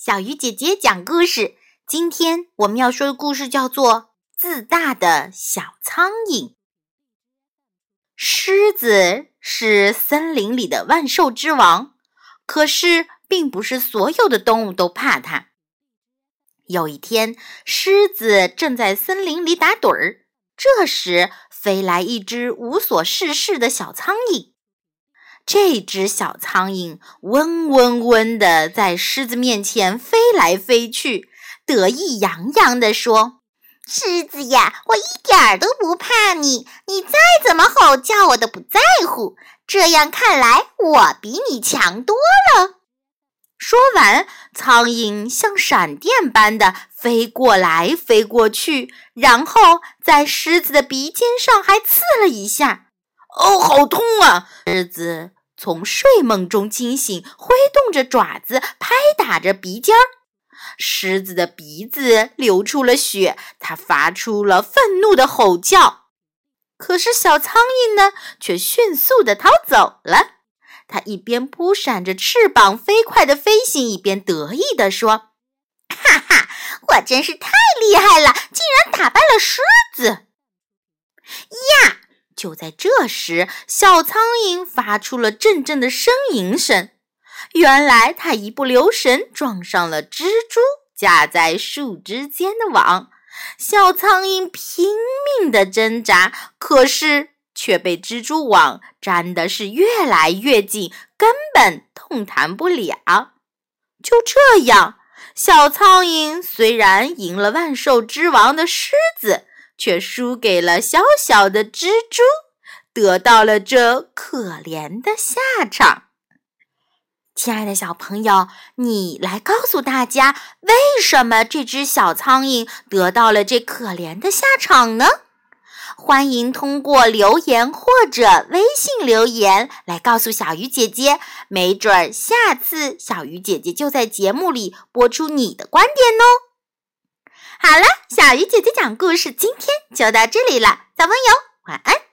小鱼姐姐讲故事。今天我们要说的故事叫做《自大的小苍蝇》。狮子是森林里的万兽之王，可是并不是所有的动物都怕它。有一天，狮子正在森林里打盹儿，这时飞来一只无所事事的小苍蝇。这只小苍蝇嗡嗡嗡地在狮子面前飞来飞去，得意洋洋地说：“狮子呀，我一点儿都不怕你，你再怎么吼叫我都不在乎。这样看来，我比你强多了。”说完，苍蝇像闪电般的飞过来飞过去，然后在狮子的鼻尖上还刺了一下。“哦，好痛啊！”狮子。从睡梦中惊醒，挥动着爪子，拍打着鼻尖儿。狮子的鼻子流出了血，它发出了愤怒的吼叫。可是小苍蝇呢，却迅速地逃走了。它一边扑闪着翅膀，飞快地飞行，一边得意地说：“哈哈，我真是太厉害了，竟然打败了狮子！”就在这时，小苍蝇发出了阵阵的呻吟声。原来，它一不留神撞上了蜘蛛架在树枝间的网。小苍蝇拼命地挣扎，可是却被蜘蛛网粘的是越来越紧，根本动弹不了。就这样，小苍蝇虽然赢了万兽之王的狮子。却输给了小小的蜘蛛，得到了这可怜的下场。亲爱的小朋友，你来告诉大家，为什么这只小苍蝇得到了这可怜的下场呢？欢迎通过留言或者微信留言来告诉小鱼姐姐，没准儿下次小鱼姐姐就在节目里播出你的观点哦。好了，小鱼姐姐讲故事，今天就到这里了，小朋友晚安。